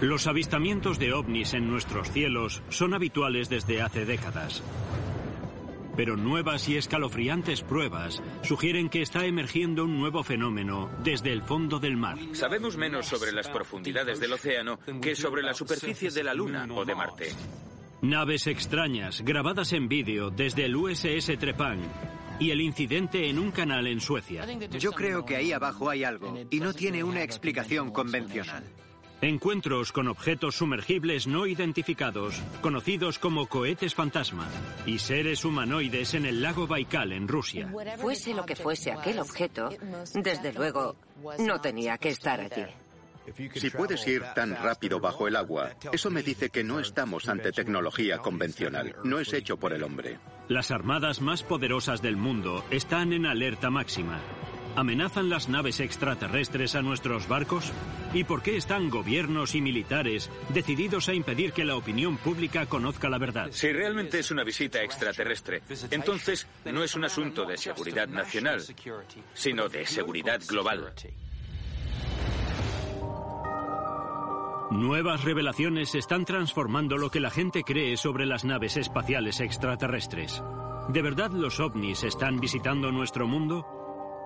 Los avistamientos de ovnis en nuestros cielos son habituales desde hace décadas. Pero nuevas y escalofriantes pruebas sugieren que está emergiendo un nuevo fenómeno desde el fondo del mar. Sabemos menos sobre las profundidades del océano que sobre la superficie de la Luna o de Marte. Naves extrañas grabadas en vídeo desde el USS Trepang y el incidente en un canal en Suecia. Yo creo que ahí abajo hay algo y no tiene una explicación convencional. Encuentros con objetos sumergibles no identificados, conocidos como cohetes fantasma, y seres humanoides en el lago Baikal en Rusia. Fuese lo que fuese aquel objeto, desde luego no tenía que estar allí. Si puedes ir tan rápido bajo el agua, eso me dice que no estamos ante tecnología convencional, no es hecho por el hombre. Las armadas más poderosas del mundo están en alerta máxima. ¿Amenazan las naves extraterrestres a nuestros barcos? ¿Y por qué están gobiernos y militares decididos a impedir que la opinión pública conozca la verdad? Si realmente es una visita extraterrestre, entonces no es un asunto de seguridad nacional, sino de seguridad global. Nuevas revelaciones están transformando lo que la gente cree sobre las naves espaciales extraterrestres. ¿De verdad los ovnis están visitando nuestro mundo?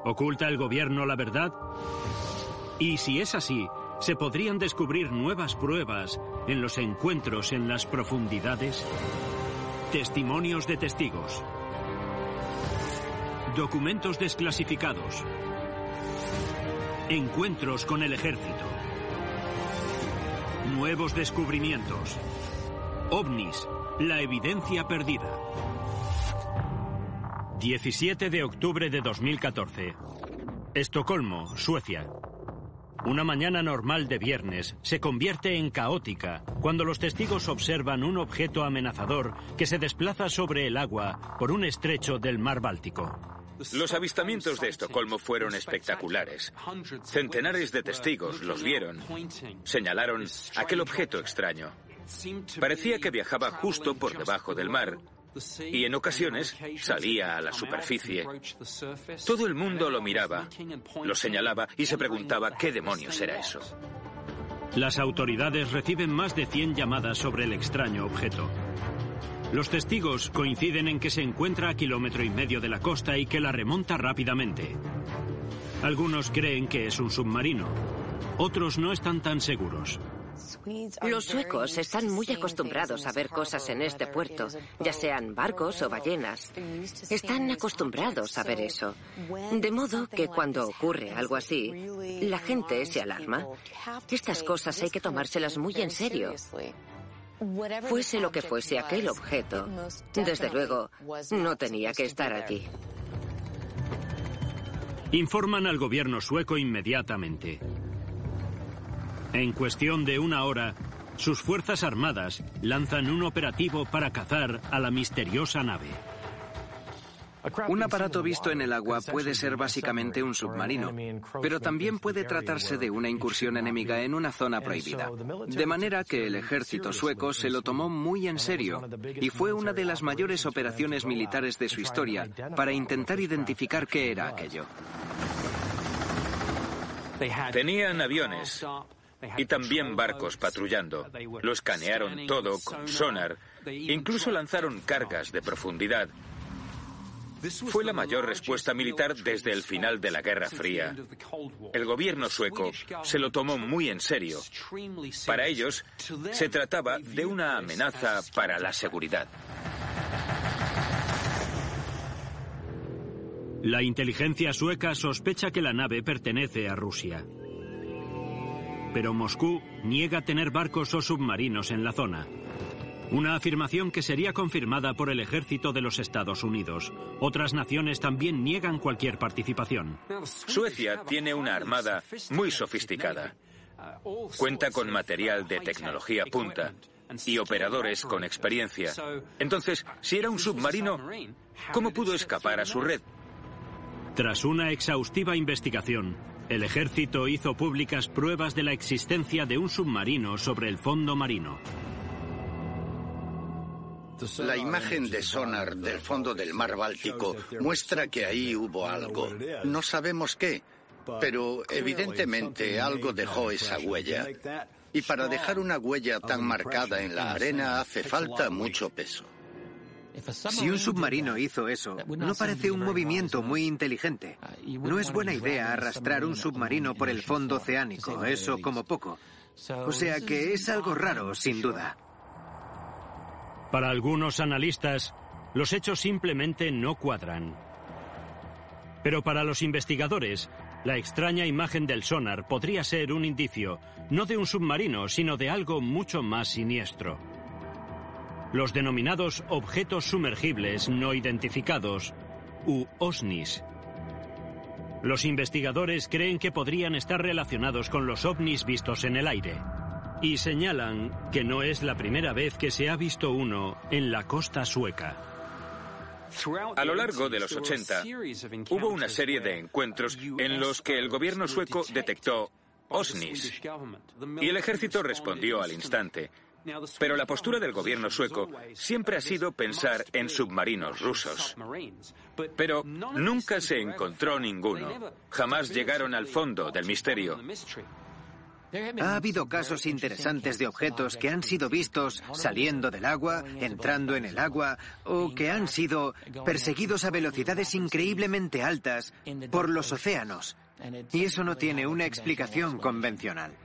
¿Oculta el gobierno la verdad? Y si es así, ¿se podrían descubrir nuevas pruebas en los encuentros en las profundidades? Testimonios de testigos. Documentos desclasificados. Encuentros con el ejército. Nuevos descubrimientos. OVNIS, la evidencia perdida. 17 de octubre de 2014. Estocolmo, Suecia. Una mañana normal de viernes se convierte en caótica cuando los testigos observan un objeto amenazador que se desplaza sobre el agua por un estrecho del mar Báltico. Los avistamientos de Estocolmo fueron espectaculares. Centenares de testigos los vieron, señalaron aquel objeto extraño. Parecía que viajaba justo por debajo del mar y en ocasiones salía a la superficie. Todo el mundo lo miraba, lo señalaba y se preguntaba qué demonios era eso. Las autoridades reciben más de 100 llamadas sobre el extraño objeto. Los testigos coinciden en que se encuentra a kilómetro y medio de la costa y que la remonta rápidamente. Algunos creen que es un submarino. Otros no están tan seguros. Los suecos están muy acostumbrados a ver cosas en este puerto, ya sean barcos o ballenas. Están acostumbrados a ver eso. De modo que cuando ocurre algo así, la gente se alarma. Estas cosas hay que tomárselas muy en serio. Fuese lo que fuese aquel objeto, desde luego, no tenía que estar allí. Informan al gobierno sueco inmediatamente. En cuestión de una hora, sus fuerzas armadas lanzan un operativo para cazar a la misteriosa nave. Un aparato visto en el agua puede ser básicamente un submarino, pero también puede tratarse de una incursión enemiga en una zona prohibida. De manera que el ejército sueco se lo tomó muy en serio y fue una de las mayores operaciones militares de su historia para intentar identificar qué era aquello. Tenían aviones y también barcos patrullando. Lo escanearon todo con sonar. Incluso lanzaron cargas de profundidad fue la mayor respuesta militar desde el final de la Guerra Fría. El gobierno sueco se lo tomó muy en serio. Para ellos, se trataba de una amenaza para la seguridad. La inteligencia sueca sospecha que la nave pertenece a Rusia. Pero Moscú niega tener barcos o submarinos en la zona. Una afirmación que sería confirmada por el ejército de los Estados Unidos. Otras naciones también niegan cualquier participación. Suecia tiene una armada muy sofisticada. Cuenta con material de tecnología punta y operadores con experiencia. Entonces, si era un submarino, ¿cómo pudo escapar a su red? Tras una exhaustiva investigación, el ejército hizo públicas pruebas de la existencia de un submarino sobre el fondo marino. La imagen de sonar del fondo del mar Báltico muestra que ahí hubo algo. No sabemos qué, pero evidentemente algo dejó esa huella. Y para dejar una huella tan marcada en la arena hace falta mucho peso. Si un submarino hizo eso, no parece un movimiento muy inteligente. No es buena idea arrastrar un submarino por el fondo oceánico, eso como poco. O sea que es algo raro, sin duda. Para algunos analistas, los hechos simplemente no cuadran. Pero para los investigadores, la extraña imagen del sonar podría ser un indicio, no de un submarino, sino de algo mucho más siniestro. Los denominados objetos sumergibles no identificados, u OSNIs. Los investigadores creen que podrían estar relacionados con los ovnis vistos en el aire. Y señalan que no es la primera vez que se ha visto uno en la costa sueca. A lo largo de los 80 hubo una serie de encuentros en los que el gobierno sueco detectó OSNIs y el ejército respondió al instante. Pero la postura del gobierno sueco siempre ha sido pensar en submarinos rusos. Pero nunca se encontró ninguno. Jamás llegaron al fondo del misterio. Ha habido casos interesantes de objetos que han sido vistos saliendo del agua, entrando en el agua, o que han sido perseguidos a velocidades increíblemente altas por los océanos. Y eso no tiene una explicación convencional.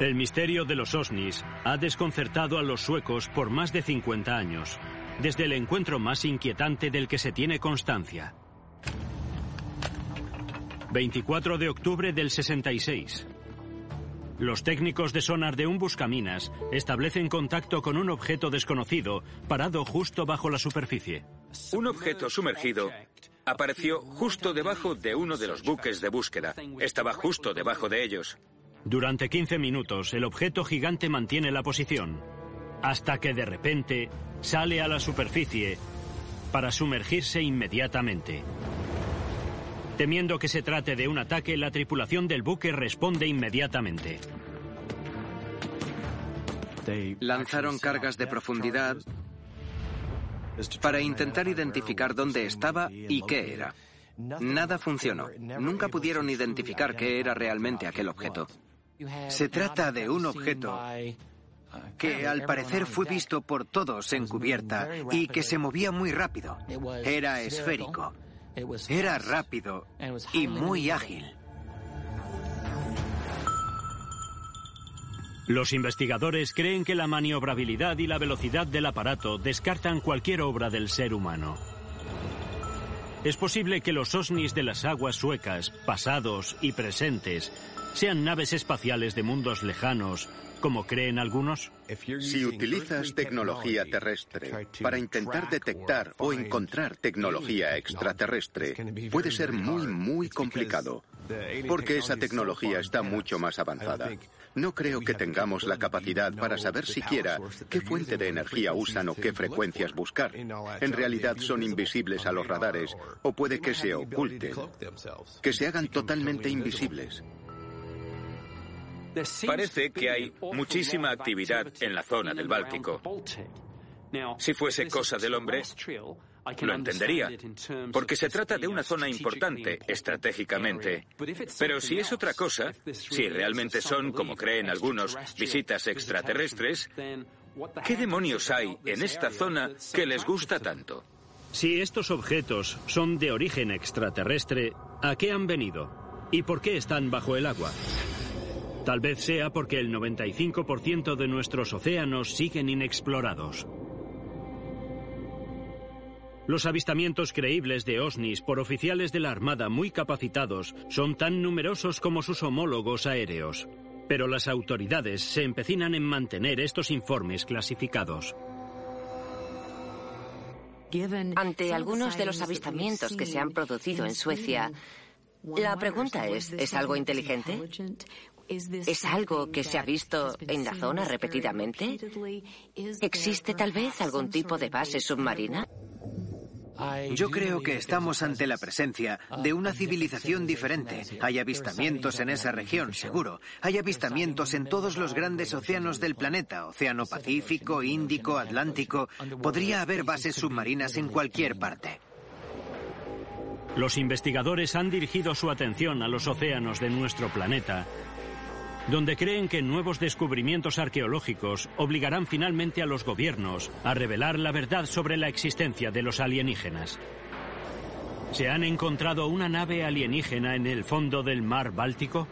El misterio de los OSNIs ha desconcertado a los suecos por más de 50 años, desde el encuentro más inquietante del que se tiene constancia. 24 de octubre del 66. Los técnicos de sonar de un buscaminas establecen contacto con un objeto desconocido parado justo bajo la superficie. Un objeto sumergido apareció justo debajo de uno de los buques de búsqueda. Estaba justo debajo de ellos. Durante 15 minutos el objeto gigante mantiene la posición, hasta que de repente sale a la superficie para sumergirse inmediatamente. Temiendo que se trate de un ataque, la tripulación del buque responde inmediatamente. Lanzaron cargas de profundidad para intentar identificar dónde estaba y qué era. Nada funcionó. Nunca pudieron identificar qué era realmente aquel objeto. Se trata de un objeto que al parecer fue visto por todos en cubierta y que se movía muy rápido. Era esférico. Era rápido y muy ágil. Los investigadores creen que la maniobrabilidad y la velocidad del aparato descartan cualquier obra del ser humano. Es posible que los OSNIs de las aguas suecas, pasados y presentes, sean naves espaciales de mundos lejanos como creen algunos? Si utilizas tecnología terrestre para intentar detectar o encontrar tecnología extraterrestre, puede ser muy, muy complicado, porque esa tecnología está mucho más avanzada. No creo que tengamos la capacidad para saber siquiera qué fuente de energía usan o qué frecuencias buscar. En realidad son invisibles a los radares o puede que se oculten, que se hagan totalmente invisibles. Parece que hay muchísima actividad en la zona del Báltico. Si fuese cosa del hombre, lo entendería, porque se trata de una zona importante estratégicamente. Pero si es otra cosa, si realmente son, como creen algunos, visitas extraterrestres, ¿qué demonios hay en esta zona que les gusta tanto? Si estos objetos son de origen extraterrestre, ¿a qué han venido? ¿Y por qué están bajo el agua? Tal vez sea porque el 95% de nuestros océanos siguen inexplorados. Los avistamientos creíbles de OSNIs por oficiales de la Armada muy capacitados son tan numerosos como sus homólogos aéreos. Pero las autoridades se empecinan en mantener estos informes clasificados. Ante algunos de los avistamientos que se han producido en Suecia, la pregunta es, ¿es algo inteligente? ¿Es algo que se ha visto en la zona repetidamente? ¿Existe tal vez algún tipo de base submarina? Yo creo que estamos ante la presencia de una civilización diferente. Hay avistamientos en esa región, seguro. Hay avistamientos en todos los grandes océanos del planeta, Océano Pacífico, Índico, Atlántico. Podría haber bases submarinas en cualquier parte. Los investigadores han dirigido su atención a los océanos de nuestro planeta donde creen que nuevos descubrimientos arqueológicos obligarán finalmente a los gobiernos a revelar la verdad sobre la existencia de los alienígenas. ¿Se han encontrado una nave alienígena en el fondo del mar Báltico?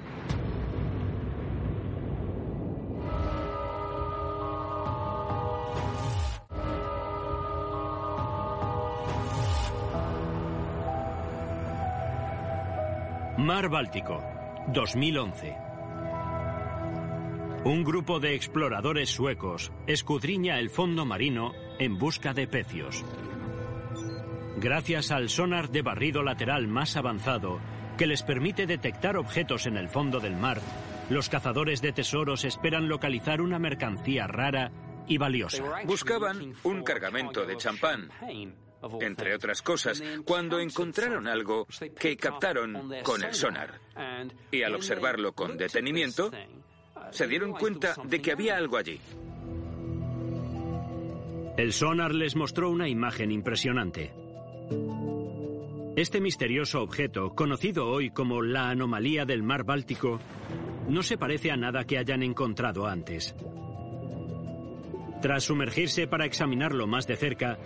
Mar Báltico, 2011. Un grupo de exploradores suecos escudriña el fondo marino en busca de pecios. Gracias al sonar de barrido lateral más avanzado, que les permite detectar objetos en el fondo del mar, los cazadores de tesoros esperan localizar una mercancía rara y valiosa. Buscaban un cargamento de champán, entre otras cosas, cuando encontraron algo que captaron con el sonar. Y al observarlo con detenimiento, se dieron cuenta de que había algo allí. El sonar les mostró una imagen impresionante. Este misterioso objeto, conocido hoy como la anomalía del mar Báltico, no se parece a nada que hayan encontrado antes. Tras sumergirse para examinarlo más de cerca,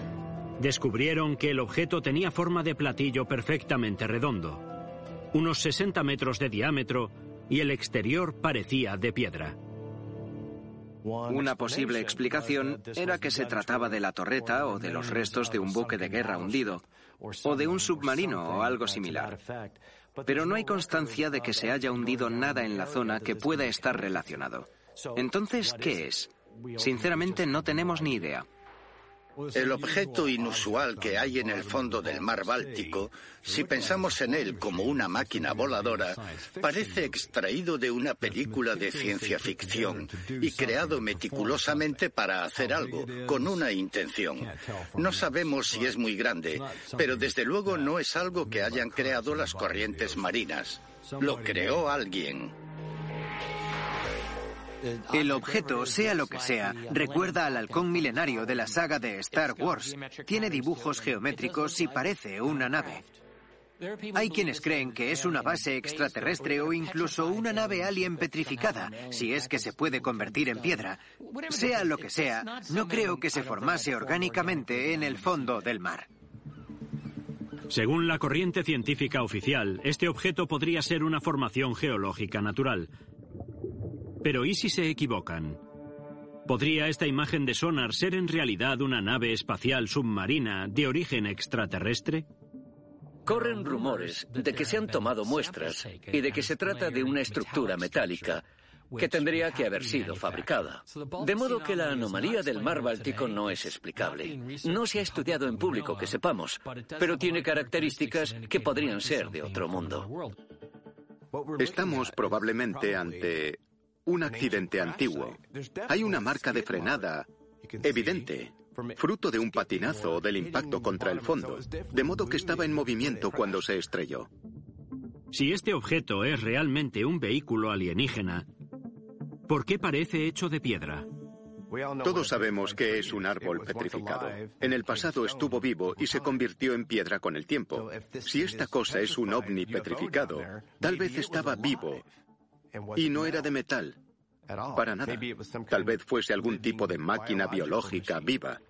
descubrieron que el objeto tenía forma de platillo perfectamente redondo, unos 60 metros de diámetro y el exterior parecía de piedra. Una posible explicación era que se trataba de la torreta o de los restos de un buque de guerra hundido, o de un submarino o algo similar. Pero no hay constancia de que se haya hundido nada en la zona que pueda estar relacionado. Entonces, ¿qué es? Sinceramente no tenemos ni idea. El objeto inusual que hay en el fondo del mar Báltico, si pensamos en él como una máquina voladora, parece extraído de una película de ciencia ficción y creado meticulosamente para hacer algo, con una intención. No sabemos si es muy grande, pero desde luego no es algo que hayan creado las corrientes marinas. Lo creó alguien. El objeto, sea lo que sea, recuerda al halcón milenario de la saga de Star Wars. Tiene dibujos geométricos y parece una nave. Hay quienes creen que es una base extraterrestre o incluso una nave alien petrificada, si es que se puede convertir en piedra. Sea lo que sea, no creo que se formase orgánicamente en el fondo del mar. Según la corriente científica oficial, este objeto podría ser una formación geológica natural, pero ¿y si se equivocan? ¿Podría esta imagen de sonar ser en realidad una nave espacial submarina de origen extraterrestre? Corren rumores de que se han tomado muestras y de que se trata de una estructura metálica que tendría que haber sido fabricada. De modo que la anomalía del mar Báltico no es explicable. No se ha estudiado en público que sepamos, pero tiene características que podrían ser de otro mundo. Estamos probablemente ante un accidente antiguo. Hay una marca de frenada evidente, fruto de un patinazo o del impacto contra el fondo, de modo que estaba en movimiento cuando se estrelló. Si este objeto es realmente un vehículo alienígena, ¿por qué parece hecho de piedra? Todos sabemos que es un árbol petrificado. En el pasado estuvo vivo y se convirtió en piedra con el tiempo. Si esta cosa es un ovni petrificado, tal vez estaba vivo y no era de metal. Para nada. Tal vez fuese algún tipo de máquina biológica viva.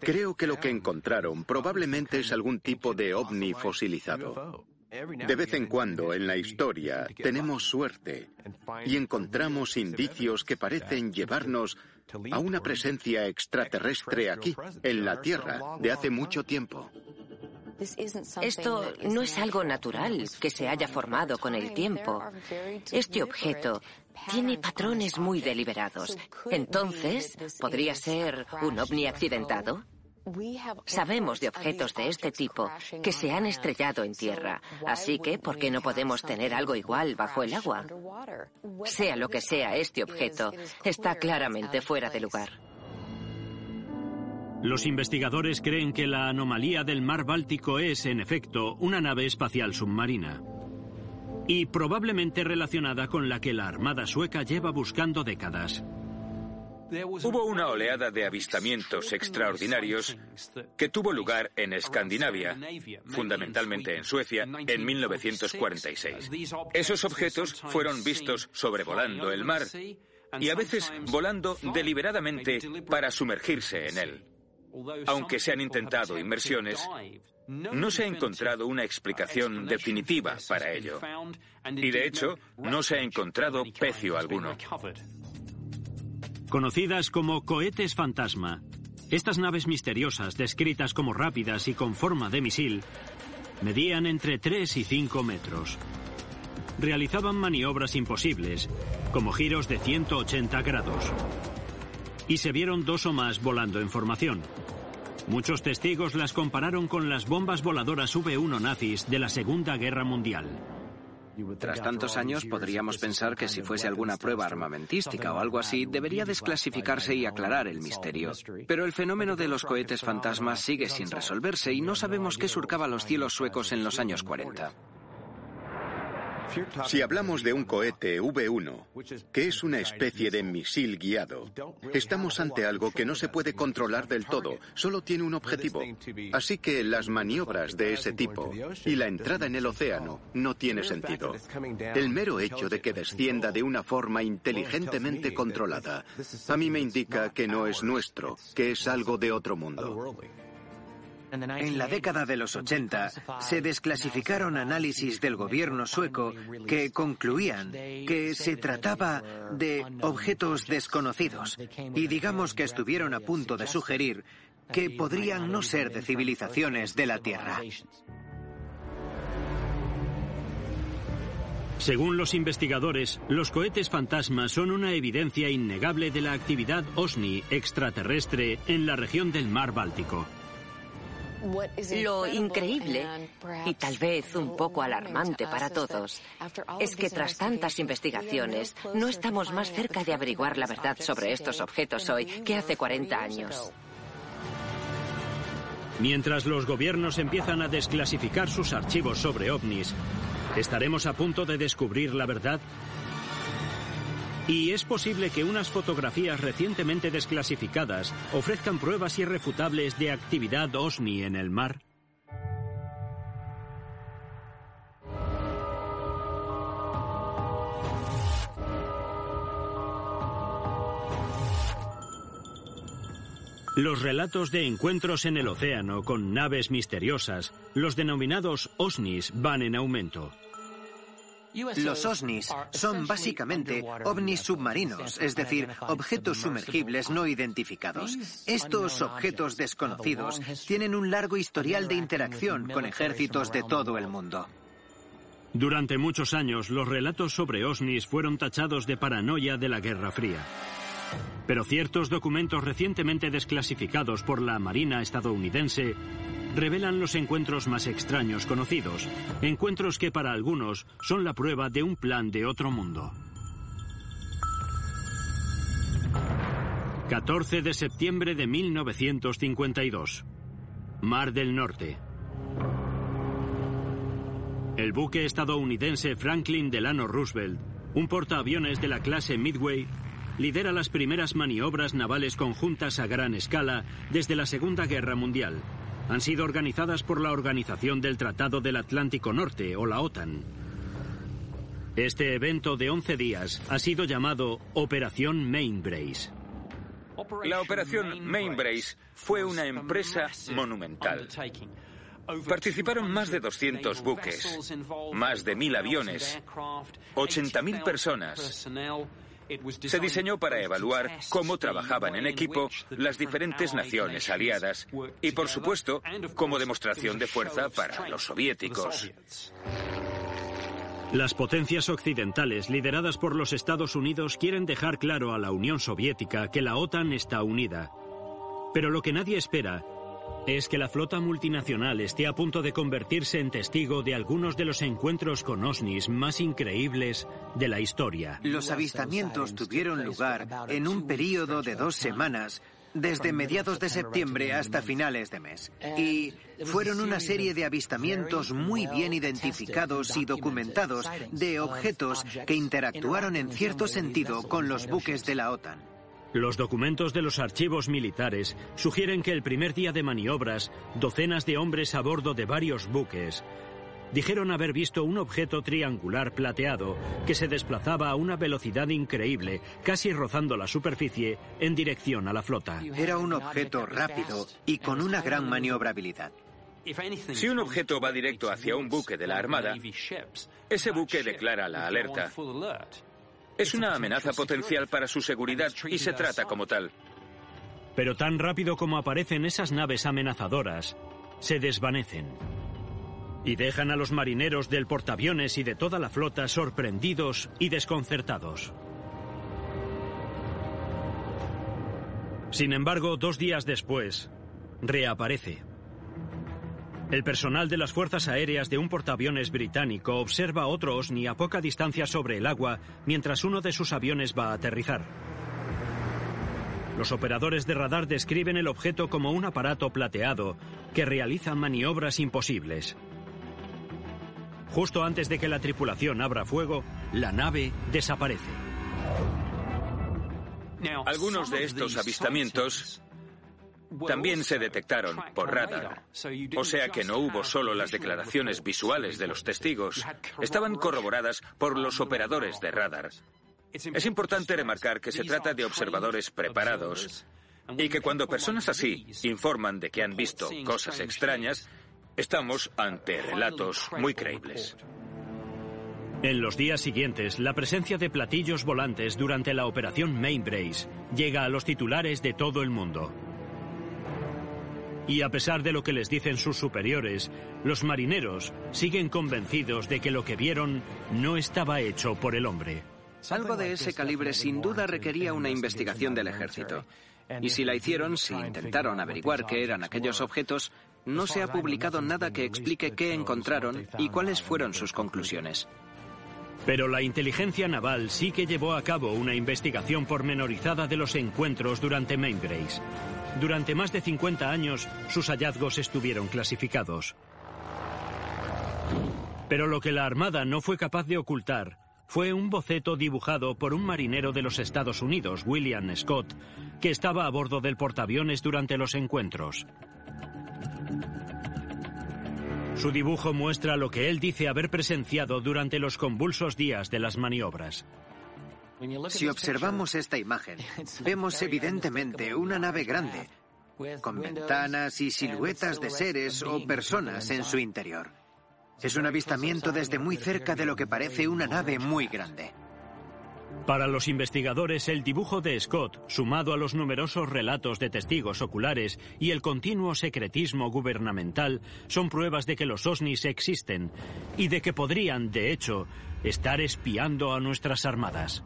Creo que lo que encontraron probablemente es algún tipo de ovni fosilizado. De vez en cuando en la historia tenemos suerte y encontramos indicios que parecen llevarnos a una presencia extraterrestre aquí, en la Tierra, de hace mucho tiempo. Esto no es algo natural que se haya formado con el tiempo. Este objeto tiene patrones muy deliberados. Entonces, ¿podría ser un ovni accidentado? Sabemos de objetos de este tipo que se han estrellado en tierra, así que ¿por qué no podemos tener algo igual bajo el agua? Sea lo que sea este objeto, está claramente fuera de lugar. Los investigadores creen que la anomalía del mar Báltico es, en efecto, una nave espacial submarina. Y probablemente relacionada con la que la Armada sueca lleva buscando décadas. Hubo una oleada de avistamientos extraordinarios que tuvo lugar en Escandinavia, fundamentalmente en Suecia, en 1946. Esos objetos fueron vistos sobrevolando el mar y a veces volando deliberadamente para sumergirse en él. Aunque se han intentado inmersiones, no se ha encontrado una explicación definitiva para ello. Y de hecho, no se ha encontrado pecio alguno. Conocidas como cohetes fantasma, estas naves misteriosas, descritas como rápidas y con forma de misil, medían entre 3 y 5 metros. Realizaban maniobras imposibles, como giros de 180 grados. Y se vieron dos o más volando en formación. Muchos testigos las compararon con las bombas voladoras V-1 nazis de la Segunda Guerra Mundial. Tras tantos años podríamos pensar que si fuese alguna prueba armamentística o algo así, debería desclasificarse y aclarar el misterio. Pero el fenómeno de los cohetes fantasmas sigue sin resolverse y no sabemos qué surcaba los cielos suecos en los años 40. Si hablamos de un cohete V1, que es una especie de misil guiado, estamos ante algo que no se puede controlar del todo, solo tiene un objetivo. Así que las maniobras de ese tipo y la entrada en el océano no tiene sentido. El mero hecho de que descienda de una forma inteligentemente controlada, a mí me indica que no es nuestro, que es algo de otro mundo. En la década de los 80 se desclasificaron análisis del gobierno sueco que concluían que se trataba de objetos desconocidos y digamos que estuvieron a punto de sugerir que podrían no ser de civilizaciones de la Tierra. Según los investigadores, los cohetes fantasmas son una evidencia innegable de la actividad OSNI extraterrestre en la región del mar Báltico. Lo increíble, y tal vez un poco alarmante para todos, es que tras tantas investigaciones no estamos más cerca de averiguar la verdad sobre estos objetos hoy que hace 40 años. Mientras los gobiernos empiezan a desclasificar sus archivos sobre ovnis, ¿estaremos a punto de descubrir la verdad? Y es posible que unas fotografías recientemente desclasificadas ofrezcan pruebas irrefutables de actividad OSNI en el mar. Los relatos de encuentros en el océano con naves misteriosas, los denominados OSNIs, van en aumento. Los OSNIs son básicamente ovnis submarinos, es decir, objetos sumergibles no identificados. Estos objetos desconocidos tienen un largo historial de interacción con ejércitos de todo el mundo. Durante muchos años, los relatos sobre OSNIs fueron tachados de paranoia de la Guerra Fría. Pero ciertos documentos recientemente desclasificados por la Marina estadounidense revelan los encuentros más extraños conocidos, encuentros que para algunos son la prueba de un plan de otro mundo. 14 de septiembre de 1952. Mar del Norte. El buque estadounidense Franklin Delano Roosevelt, un portaaviones de la clase Midway, lidera las primeras maniobras navales conjuntas a gran escala desde la Segunda Guerra Mundial han sido organizadas por la Organización del Tratado del Atlántico Norte, o la OTAN. Este evento de 11 días ha sido llamado Operación Mainbrace. La Operación Mainbrace fue una empresa monumental. Participaron más de 200 buques, más de 1.000 aviones, 80.000 personas se diseñó para evaluar cómo trabajaban en equipo las diferentes naciones aliadas y, por supuesto, como demostración de fuerza para los soviéticos. Las potencias occidentales, lideradas por los Estados Unidos, quieren dejar claro a la Unión Soviética que la OTAN está unida. Pero lo que nadie espera es que la flota multinacional esté a punto de convertirse en testigo de algunos de los encuentros con OSNIs más increíbles de la historia. Los avistamientos tuvieron lugar en un periodo de dos semanas desde mediados de septiembre hasta finales de mes. Y fueron una serie de avistamientos muy bien identificados y documentados de objetos que interactuaron en cierto sentido con los buques de la OTAN. Los documentos de los archivos militares sugieren que el primer día de maniobras, docenas de hombres a bordo de varios buques dijeron haber visto un objeto triangular plateado que se desplazaba a una velocidad increíble, casi rozando la superficie, en dirección a la flota. Era un objeto rápido y con una gran maniobrabilidad. Si un objeto va directo hacia un buque de la Armada, ese buque declara la alerta. Es una amenaza potencial para su seguridad y se trata como tal. Pero tan rápido como aparecen esas naves amenazadoras, se desvanecen. Y dejan a los marineros del portaaviones y de toda la flota sorprendidos y desconcertados. Sin embargo, dos días después, reaparece. El personal de las Fuerzas Aéreas de un portaaviones británico observa otro OSNI a poca distancia sobre el agua mientras uno de sus aviones va a aterrizar. Los operadores de radar describen el objeto como un aparato plateado que realiza maniobras imposibles. Justo antes de que la tripulación abra fuego, la nave desaparece. Algunos de estos avistamientos también se detectaron por radar. O sea que no hubo solo las declaraciones visuales de los testigos, estaban corroboradas por los operadores de radar. Es importante remarcar que se trata de observadores preparados y que cuando personas así informan de que han visto cosas extrañas, estamos ante relatos muy creíbles. En los días siguientes, la presencia de platillos volantes durante la operación Mainbrace llega a los titulares de todo el mundo. Y a pesar de lo que les dicen sus superiores, los marineros siguen convencidos de que lo que vieron no estaba hecho por el hombre. Algo de ese calibre sin duda requería una investigación del ejército. Y si la hicieron, si intentaron averiguar qué eran aquellos objetos, no se ha publicado nada que explique qué encontraron y cuáles fueron sus conclusiones. Pero la inteligencia naval sí que llevó a cabo una investigación pormenorizada de los encuentros durante Mainbrace. Durante más de 50 años, sus hallazgos estuvieron clasificados. Pero lo que la Armada no fue capaz de ocultar fue un boceto dibujado por un marinero de los Estados Unidos, William Scott, que estaba a bordo del portaaviones durante los encuentros. Su dibujo muestra lo que él dice haber presenciado durante los convulsos días de las maniobras. Si observamos esta imagen, vemos evidentemente una nave grande, con ventanas y siluetas de seres o personas en su interior. Es un avistamiento desde muy cerca de lo que parece una nave muy grande. Para los investigadores, el dibujo de Scott, sumado a los numerosos relatos de testigos oculares y el continuo secretismo gubernamental, son pruebas de que los OSNIs existen y de que podrían, de hecho, estar espiando a nuestras armadas.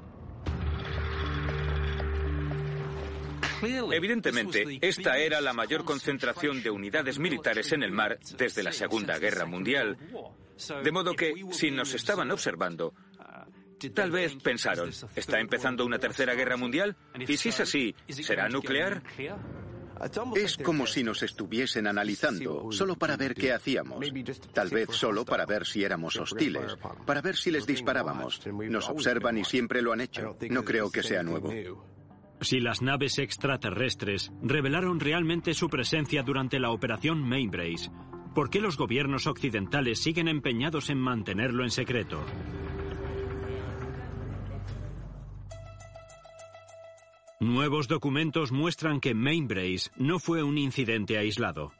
Evidentemente, esta era la mayor concentración de unidades militares en el mar desde la Segunda Guerra Mundial. De modo que, si nos estaban observando, tal vez pensaron, ¿está empezando una tercera guerra mundial? Y si es así, ¿será nuclear? Es como si nos estuviesen analizando, solo para ver qué hacíamos. Tal vez solo para ver si éramos hostiles, para ver si les disparábamos. Nos observan y siempre lo han hecho. No creo que sea nuevo. Si las naves extraterrestres revelaron realmente su presencia durante la operación Mainbrace, ¿por qué los gobiernos occidentales siguen empeñados en mantenerlo en secreto? Nuevos documentos muestran que Mainbrace no fue un incidente aislado.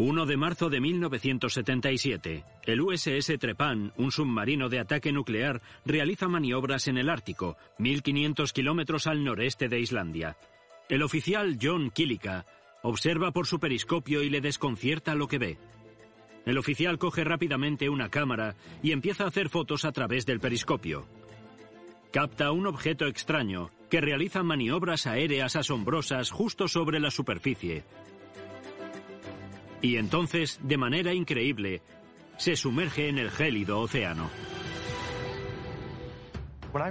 1 de marzo de 1977, el USS Trepan, un submarino de ataque nuclear, realiza maniobras en el Ártico, 1.500 kilómetros al noreste de Islandia. El oficial John Killica observa por su periscopio y le desconcierta lo que ve. El oficial coge rápidamente una cámara y empieza a hacer fotos a través del periscopio. Capta un objeto extraño que realiza maniobras aéreas asombrosas justo sobre la superficie, y entonces, de manera increíble, se sumerge en el gélido océano.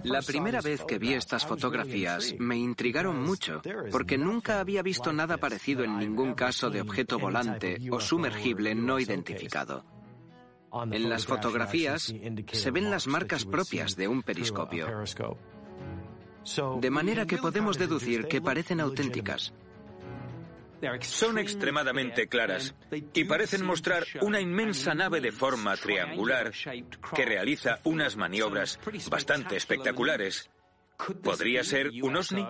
La primera vez que vi estas fotografías me intrigaron mucho, porque nunca había visto nada parecido en ningún caso de objeto volante o sumergible no identificado. En las fotografías se ven las marcas propias de un periscopio. De manera que podemos deducir que parecen auténticas. Son extremadamente claras y parecen mostrar una inmensa nave de forma triangular que realiza unas maniobras bastante espectaculares. ¿Podría ser un OSNI?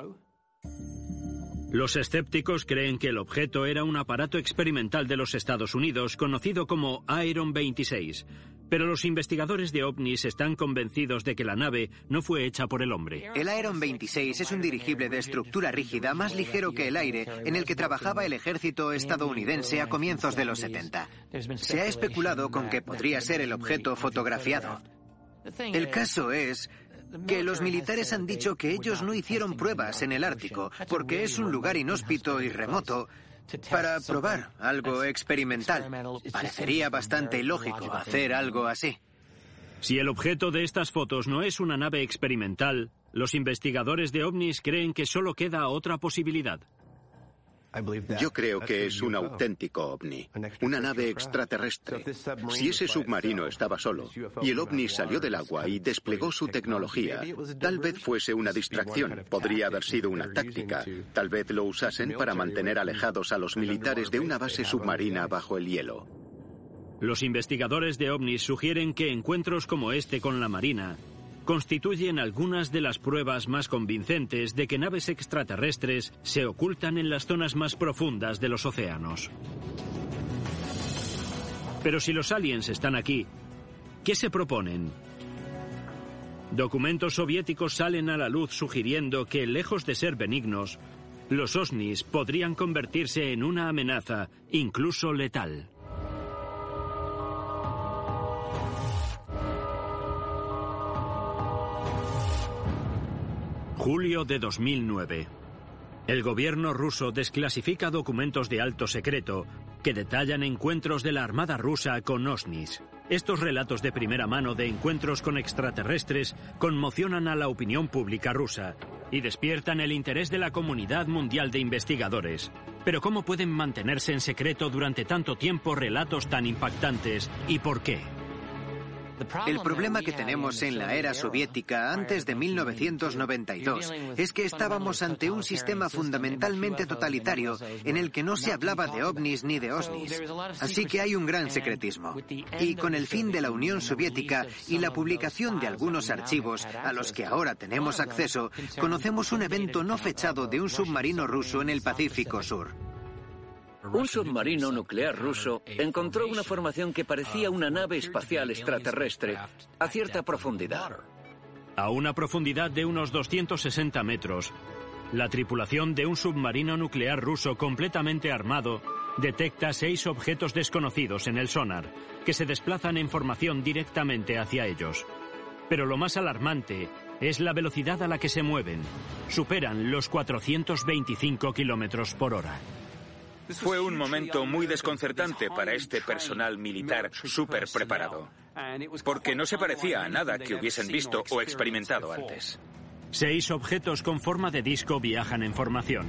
Los escépticos creen que el objeto era un aparato experimental de los Estados Unidos conocido como Iron 26, pero los investigadores de ovnis están convencidos de que la nave no fue hecha por el hombre. El Iron 26 es un dirigible de estructura rígida más ligero que el aire en el que trabajaba el ejército estadounidense a comienzos de los 70. Se ha especulado con que podría ser el objeto fotografiado. El caso es que los militares han dicho que ellos no hicieron pruebas en el Ártico porque es un lugar inhóspito y remoto para probar algo experimental. Parecería bastante ilógico hacer algo así. Si el objeto de estas fotos no es una nave experimental, los investigadores de ovnis creen que solo queda otra posibilidad. Yo creo que es un auténtico ovni, una nave extraterrestre. Si ese submarino estaba solo y el ovni salió del agua y desplegó su tecnología, tal vez fuese una distracción, podría haber sido una táctica, tal vez lo usasen para mantener alejados a los militares de una base submarina bajo el hielo. Los investigadores de ovnis sugieren que encuentros como este con la Marina constituyen algunas de las pruebas más convincentes de que naves extraterrestres se ocultan en las zonas más profundas de los océanos. Pero si los aliens están aquí, ¿qué se proponen? Documentos soviéticos salen a la luz sugiriendo que, lejos de ser benignos, los OSNIs podrían convertirse en una amenaza, incluso letal. Julio de 2009. El gobierno ruso desclasifica documentos de alto secreto que detallan encuentros de la Armada rusa con OSNIs. Estos relatos de primera mano de encuentros con extraterrestres conmocionan a la opinión pública rusa y despiertan el interés de la comunidad mundial de investigadores. Pero ¿cómo pueden mantenerse en secreto durante tanto tiempo relatos tan impactantes y por qué? El problema que tenemos en la era soviética antes de 1992 es que estábamos ante un sistema fundamentalmente totalitario en el que no se hablaba de ovnis ni de osnis. Así que hay un gran secretismo. Y con el fin de la Unión Soviética y la publicación de algunos archivos a los que ahora tenemos acceso, conocemos un evento no fechado de un submarino ruso en el Pacífico Sur. Un submarino nuclear ruso encontró una formación que parecía una nave espacial extraterrestre a cierta profundidad. A una profundidad de unos 260 metros, la tripulación de un submarino nuclear ruso completamente armado detecta seis objetos desconocidos en el sonar, que se desplazan en formación directamente hacia ellos. Pero lo más alarmante es la velocidad a la que se mueven. Superan los 425 kilómetros por hora. Fue un momento muy desconcertante para este personal militar súper preparado, porque no se parecía a nada que hubiesen visto o experimentado antes. Seis objetos con forma de disco viajan en formación.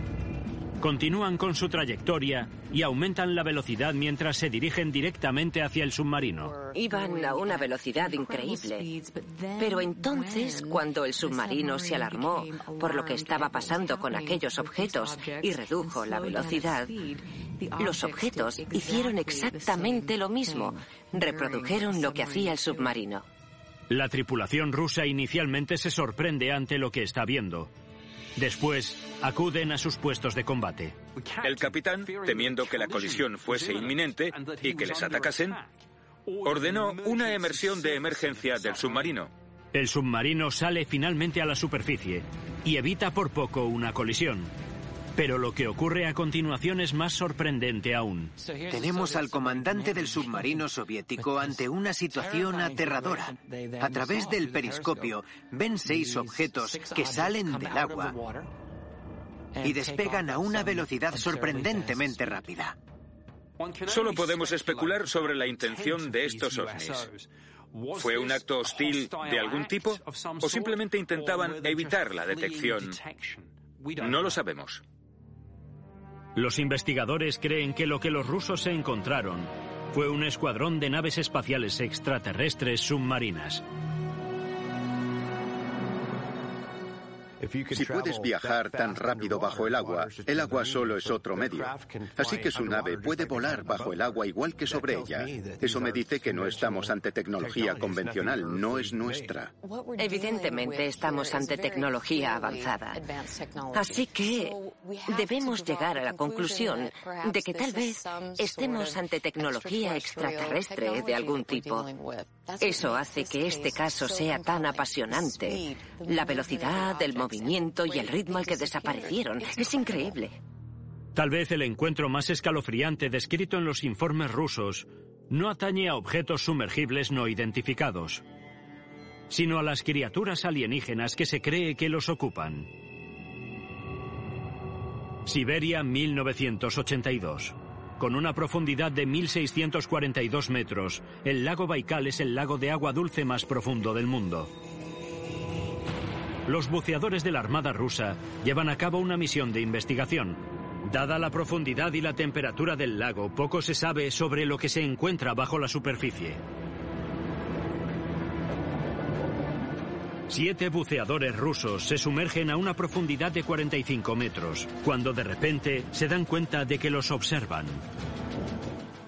Continúan con su trayectoria y aumentan la velocidad mientras se dirigen directamente hacia el submarino. Iban a una velocidad increíble. Pero entonces, cuando el submarino se alarmó por lo que estaba pasando con aquellos objetos y redujo la velocidad, los objetos hicieron exactamente lo mismo. Reprodujeron lo que hacía el submarino. La tripulación rusa inicialmente se sorprende ante lo que está viendo. Después, acuden a sus puestos de combate. El capitán, temiendo que la colisión fuese inminente y que les atacasen, ordenó una emersión de emergencia del submarino. El submarino sale finalmente a la superficie y evita por poco una colisión. Pero lo que ocurre a continuación es más sorprendente aún. Tenemos al comandante del submarino soviético ante una situación aterradora. A través del periscopio ven seis objetos que salen del agua y despegan a una velocidad sorprendentemente rápida. Solo podemos especular sobre la intención de estos ovnis. ¿Fue un acto hostil de algún tipo o simplemente intentaban evitar la detección? No lo sabemos. Los investigadores creen que lo que los rusos se encontraron fue un escuadrón de naves espaciales extraterrestres submarinas. Si puedes viajar tan rápido bajo el agua, el agua solo es otro medio. Así que su nave puede volar bajo el agua igual que sobre ella. Eso me dice que no estamos ante tecnología convencional, no es nuestra. Evidentemente estamos ante tecnología avanzada. Así que debemos llegar a la conclusión de que tal vez estemos ante tecnología extraterrestre de algún tipo. Eso hace que este caso sea tan apasionante. La velocidad, el movimiento y el ritmo al que desaparecieron. Es increíble. Tal vez el encuentro más escalofriante descrito en los informes rusos no atañe a objetos sumergibles no identificados, sino a las criaturas alienígenas que se cree que los ocupan. Siberia 1982. Con una profundidad de 1.642 metros, el lago Baikal es el lago de agua dulce más profundo del mundo. Los buceadores de la Armada rusa llevan a cabo una misión de investigación. Dada la profundidad y la temperatura del lago, poco se sabe sobre lo que se encuentra bajo la superficie. Siete buceadores rusos se sumergen a una profundidad de 45 metros, cuando de repente se dan cuenta de que los observan.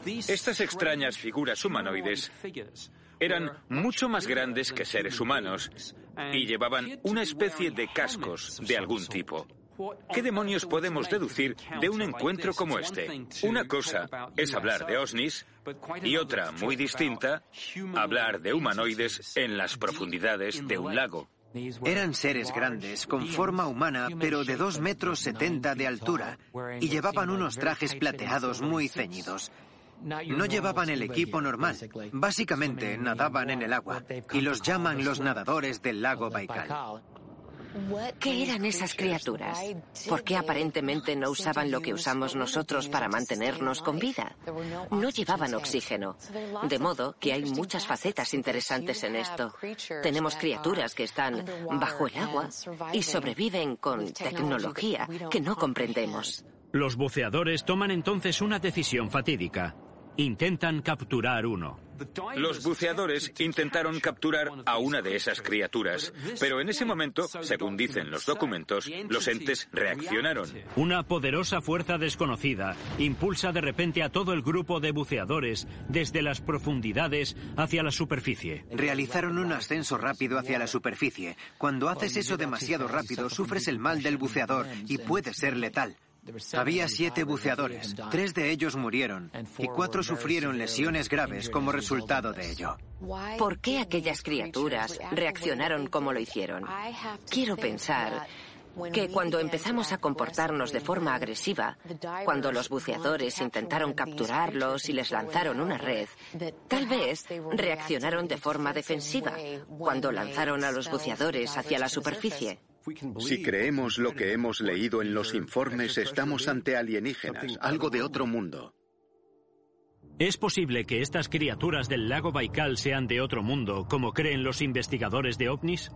Estas extrañas figuras humanoides eran mucho más grandes que seres humanos y llevaban una especie de cascos de algún tipo. ¿Qué demonios podemos deducir de un encuentro como este? Una cosa es hablar de OSNIs y otra, muy distinta, hablar de humanoides en las profundidades de un lago. Eran seres grandes, con forma humana, pero de 2 metros 70 de altura, y llevaban unos trajes plateados muy ceñidos. No llevaban el equipo normal. Básicamente nadaban en el agua, y los llaman los nadadores del lago Baikal. ¿Qué eran esas criaturas? ¿Por qué aparentemente no usaban lo que usamos nosotros para mantenernos con vida? No llevaban oxígeno. De modo que hay muchas facetas interesantes en esto. Tenemos criaturas que están bajo el agua y sobreviven con tecnología que no comprendemos. Los buceadores toman entonces una decisión fatídica. Intentan capturar uno. Los buceadores intentaron capturar a una de esas criaturas, pero en ese momento, según dicen los documentos, los entes reaccionaron. Una poderosa fuerza desconocida impulsa de repente a todo el grupo de buceadores desde las profundidades hacia la superficie. Realizaron un ascenso rápido hacia la superficie. Cuando haces eso demasiado rápido, sufres el mal del buceador y puede ser letal. Había siete buceadores, tres de ellos murieron y cuatro sufrieron lesiones graves como resultado de ello. ¿Por qué aquellas criaturas reaccionaron como lo hicieron? Quiero pensar que cuando empezamos a comportarnos de forma agresiva, cuando los buceadores intentaron capturarlos y les lanzaron una red, tal vez reaccionaron de forma defensiva cuando lanzaron a los buceadores hacia la superficie. Si creemos lo que hemos leído en los informes, estamos ante alienígenas, algo de otro mundo. ¿Es posible que estas criaturas del lago Baikal sean de otro mundo, como creen los investigadores de ovnis?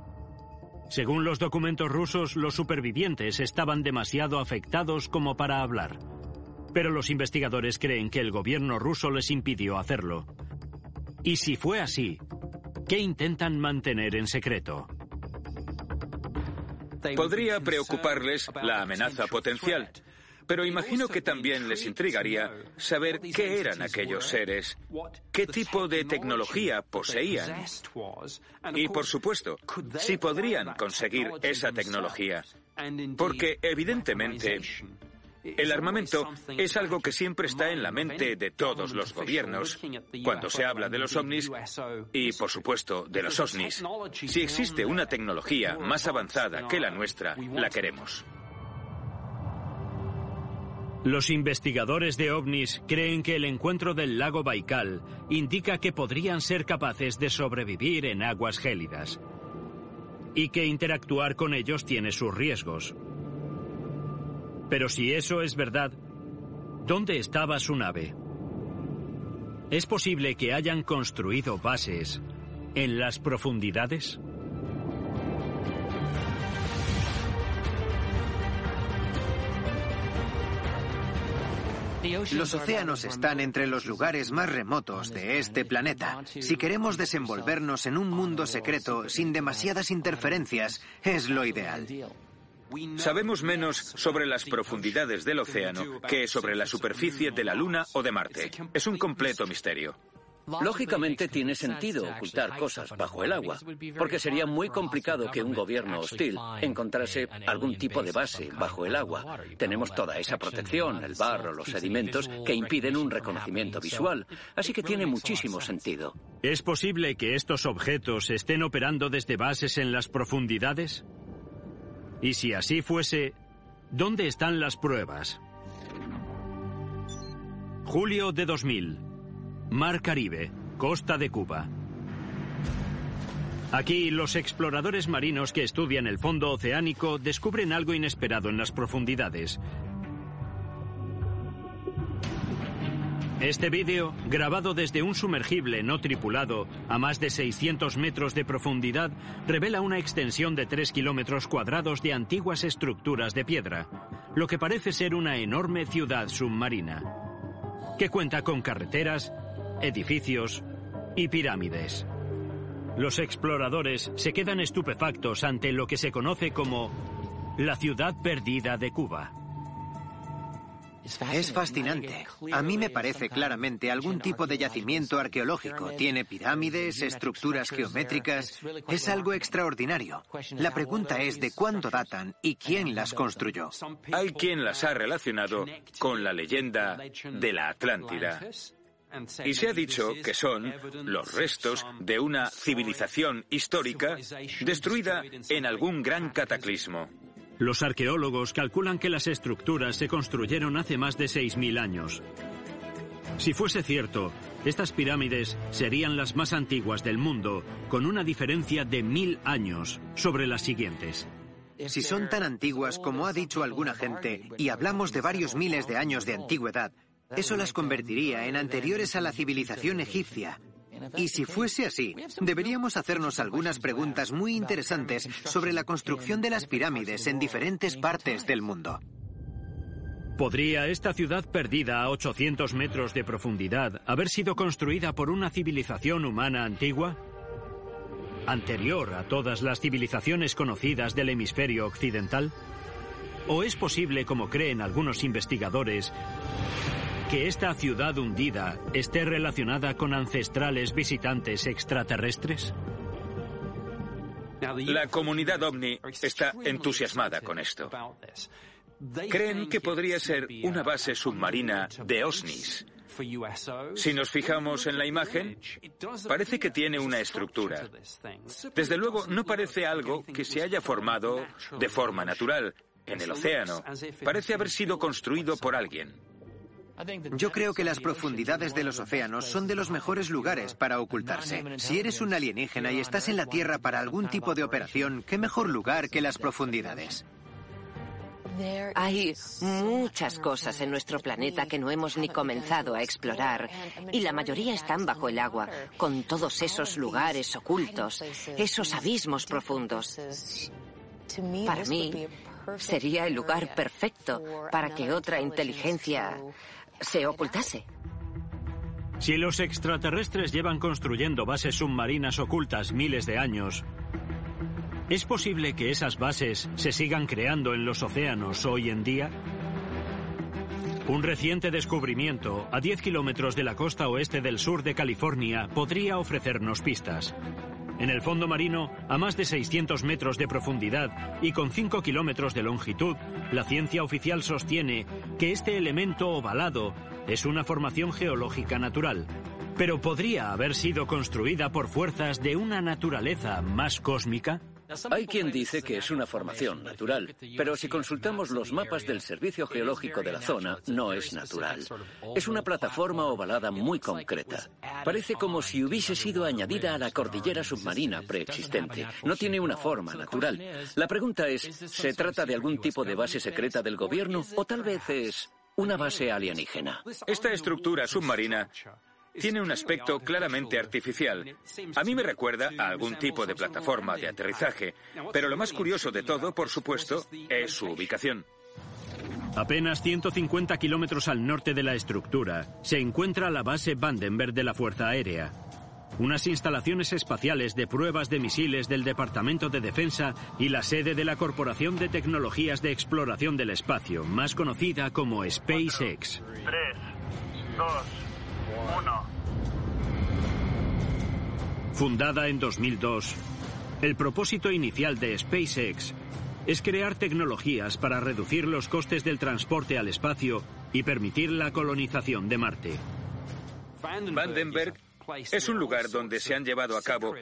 Según los documentos rusos, los supervivientes estaban demasiado afectados como para hablar. Pero los investigadores creen que el gobierno ruso les impidió hacerlo. Y si fue así, ¿qué intentan mantener en secreto? Podría preocuparles la amenaza potencial, pero imagino que también les intrigaría saber qué eran aquellos seres, qué tipo de tecnología poseían y, por supuesto, si podrían conseguir esa tecnología. Porque, evidentemente, el armamento es algo que siempre está en la mente de todos los gobiernos cuando se habla de los ovnis y, por supuesto, de los OSNIs. Si existe una tecnología más avanzada que la nuestra, la queremos. Los investigadores de ovnis creen que el encuentro del lago Baikal indica que podrían ser capaces de sobrevivir en aguas gélidas y que interactuar con ellos tiene sus riesgos. Pero si eso es verdad, ¿dónde estaba su nave? ¿Es posible que hayan construido bases en las profundidades? Los océanos están entre los lugares más remotos de este planeta. Si queremos desenvolvernos en un mundo secreto sin demasiadas interferencias, es lo ideal. Sabemos menos sobre las profundidades del océano que sobre la superficie de la Luna o de Marte. Es un completo misterio. Lógicamente tiene sentido ocultar cosas bajo el agua, porque sería muy complicado que un gobierno hostil encontrase algún tipo de base bajo el agua. Tenemos toda esa protección, el barro, los sedimentos, que impiden un reconocimiento visual, así que tiene muchísimo sentido. ¿Es posible que estos objetos estén operando desde bases en las profundidades? Y si así fuese, ¿dónde están las pruebas? Julio de 2000. Mar Caribe, costa de Cuba. Aquí los exploradores marinos que estudian el fondo oceánico descubren algo inesperado en las profundidades. Este vídeo, grabado desde un sumergible no tripulado a más de 600 metros de profundidad, revela una extensión de 3 kilómetros cuadrados de antiguas estructuras de piedra, lo que parece ser una enorme ciudad submarina, que cuenta con carreteras, edificios y pirámides. Los exploradores se quedan estupefactos ante lo que se conoce como la ciudad perdida de Cuba. Es fascinante. A mí me parece claramente algún tipo de yacimiento arqueológico. Tiene pirámides, estructuras geométricas. Es algo extraordinario. La pregunta es de cuándo datan y quién las construyó. Hay quien las ha relacionado con la leyenda de la Atlántida. Y se ha dicho que son los restos de una civilización histórica destruida en algún gran cataclismo. Los arqueólogos calculan que las estructuras se construyeron hace más de 6.000 años. Si fuese cierto, estas pirámides serían las más antiguas del mundo, con una diferencia de mil años sobre las siguientes. Si son tan antiguas como ha dicho alguna gente, y hablamos de varios miles de años de antigüedad, eso las convertiría en anteriores a la civilización egipcia. Y si fuese así, deberíamos hacernos algunas preguntas muy interesantes sobre la construcción de las pirámides en diferentes partes del mundo. ¿Podría esta ciudad perdida a 800 metros de profundidad haber sido construida por una civilización humana antigua? ¿Anterior a todas las civilizaciones conocidas del hemisferio occidental? ¿O es posible, como creen algunos investigadores, que esta ciudad hundida esté relacionada con ancestrales visitantes extraterrestres? La comunidad ovni está entusiasmada con esto. Creen que podría ser una base submarina de OSNIs. Si nos fijamos en la imagen, parece que tiene una estructura. Desde luego, no parece algo que se haya formado de forma natural en el océano. Parece haber sido construido por alguien. Yo creo que las profundidades de los océanos son de los mejores lugares para ocultarse. Si eres un alienígena y estás en la Tierra para algún tipo de operación, ¿qué mejor lugar que las profundidades? Hay muchas cosas en nuestro planeta que no hemos ni comenzado a explorar y la mayoría están bajo el agua, con todos esos lugares ocultos, esos abismos profundos. Para mí, sería el lugar perfecto para que otra inteligencia se ocultase. Si los extraterrestres llevan construyendo bases submarinas ocultas miles de años, ¿es posible que esas bases se sigan creando en los océanos hoy en día? Un reciente descubrimiento a 10 kilómetros de la costa oeste del sur de California podría ofrecernos pistas. En el fondo marino, a más de 600 metros de profundidad y con 5 kilómetros de longitud, la ciencia oficial sostiene que este elemento ovalado es una formación geológica natural, pero podría haber sido construida por fuerzas de una naturaleza más cósmica. Hay quien dice que es una formación natural, pero si consultamos los mapas del Servicio Geológico de la zona, no es natural. Es una plataforma ovalada muy concreta. Parece como si hubiese sido añadida a la cordillera submarina preexistente. No tiene una forma natural. La pregunta es, ¿se trata de algún tipo de base secreta del gobierno o tal vez es una base alienígena? Esta estructura submarina tiene un aspecto claramente artificial. A mí me recuerda a algún tipo de plataforma de aterrizaje, pero lo más curioso de todo, por supuesto, es su ubicación. Apenas 150 kilómetros al norte de la estructura se encuentra la base Vandenberg de la Fuerza Aérea. unas instalaciones espaciales de pruebas de misiles del Departamento de Defensa y la sede de la Corporación de Tecnologías de Exploración del Espacio, más conocida como SpaceX. 3, 2, 1. Fundada en 2002, el propósito inicial de SpaceX es crear tecnologías para reducir los costes del transporte al espacio y permitir la colonización de Marte. Vandenberg es un lugar donde se han llevado a cabo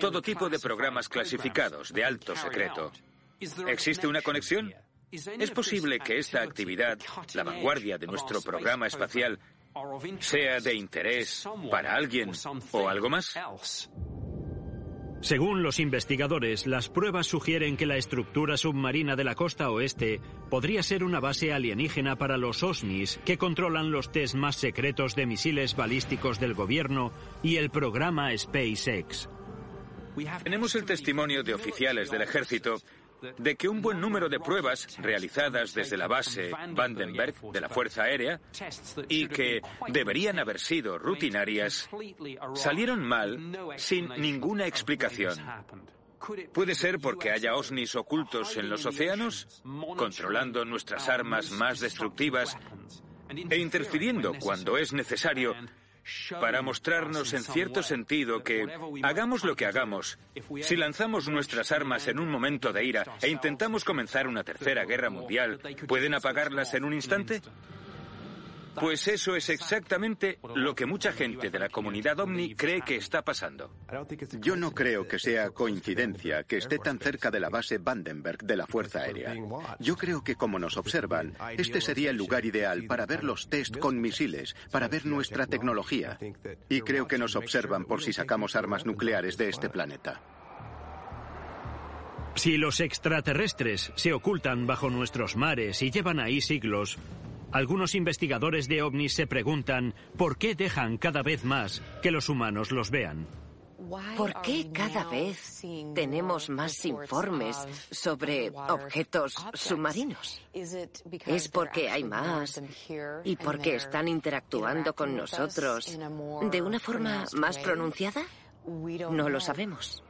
todo tipo de programas clasificados de alto secreto. ¿Existe una conexión? ¿Es posible que esta actividad, la vanguardia de nuestro programa espacial, sea de interés para alguien o algo más? Según los investigadores, las pruebas sugieren que la estructura submarina de la costa oeste podría ser una base alienígena para los OSNIs que controlan los test más secretos de misiles balísticos del gobierno y el programa SpaceX. Tenemos el testimonio de oficiales del ejército de que un buen número de pruebas realizadas desde la base Vandenberg de la Fuerza Aérea y que deberían haber sido rutinarias salieron mal sin ninguna explicación. ¿Puede ser porque haya OSNIs ocultos en los océanos, controlando nuestras armas más destructivas e interfiriendo cuando es necesario para mostrarnos en cierto sentido que hagamos lo que hagamos, si lanzamos nuestras armas en un momento de ira e intentamos comenzar una tercera guerra mundial, ¿pueden apagarlas en un instante? Pues eso es exactamente lo que mucha gente de la comunidad OVNI cree que está pasando. Yo no creo que sea coincidencia que esté tan cerca de la base Vandenberg de la Fuerza Aérea. Yo creo que como nos observan, este sería el lugar ideal para ver los test con misiles, para ver nuestra tecnología. Y creo que nos observan por si sacamos armas nucleares de este planeta. Si los extraterrestres se ocultan bajo nuestros mares y llevan ahí siglos, algunos investigadores de ovnis se preguntan por qué dejan cada vez más que los humanos los vean. ¿Por qué cada vez tenemos más informes sobre objetos submarinos? ¿Es porque hay más y porque están interactuando con nosotros de una forma más pronunciada? No lo sabemos.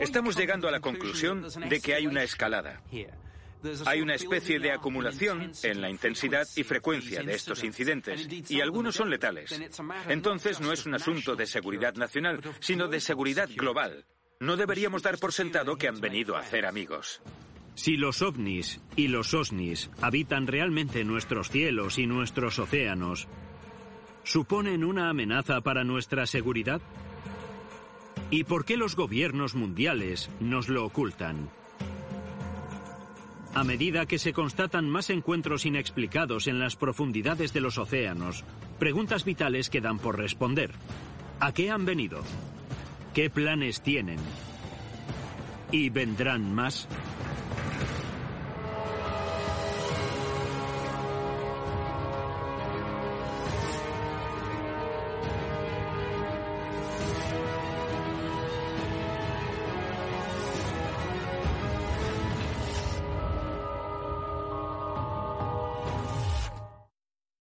Estamos llegando a la conclusión de que hay una escalada. Hay una especie de acumulación en la intensidad y frecuencia de estos incidentes, y algunos son letales. Entonces no es un asunto de seguridad nacional, sino de seguridad global. No deberíamos dar por sentado que han venido a hacer amigos. Si los ovnis y los osnis habitan realmente nuestros cielos y nuestros océanos, ¿suponen una amenaza para nuestra seguridad? ¿Y por qué los gobiernos mundiales nos lo ocultan? A medida que se constatan más encuentros inexplicados en las profundidades de los océanos, preguntas vitales quedan por responder. ¿A qué han venido? ¿Qué planes tienen? ¿Y vendrán más?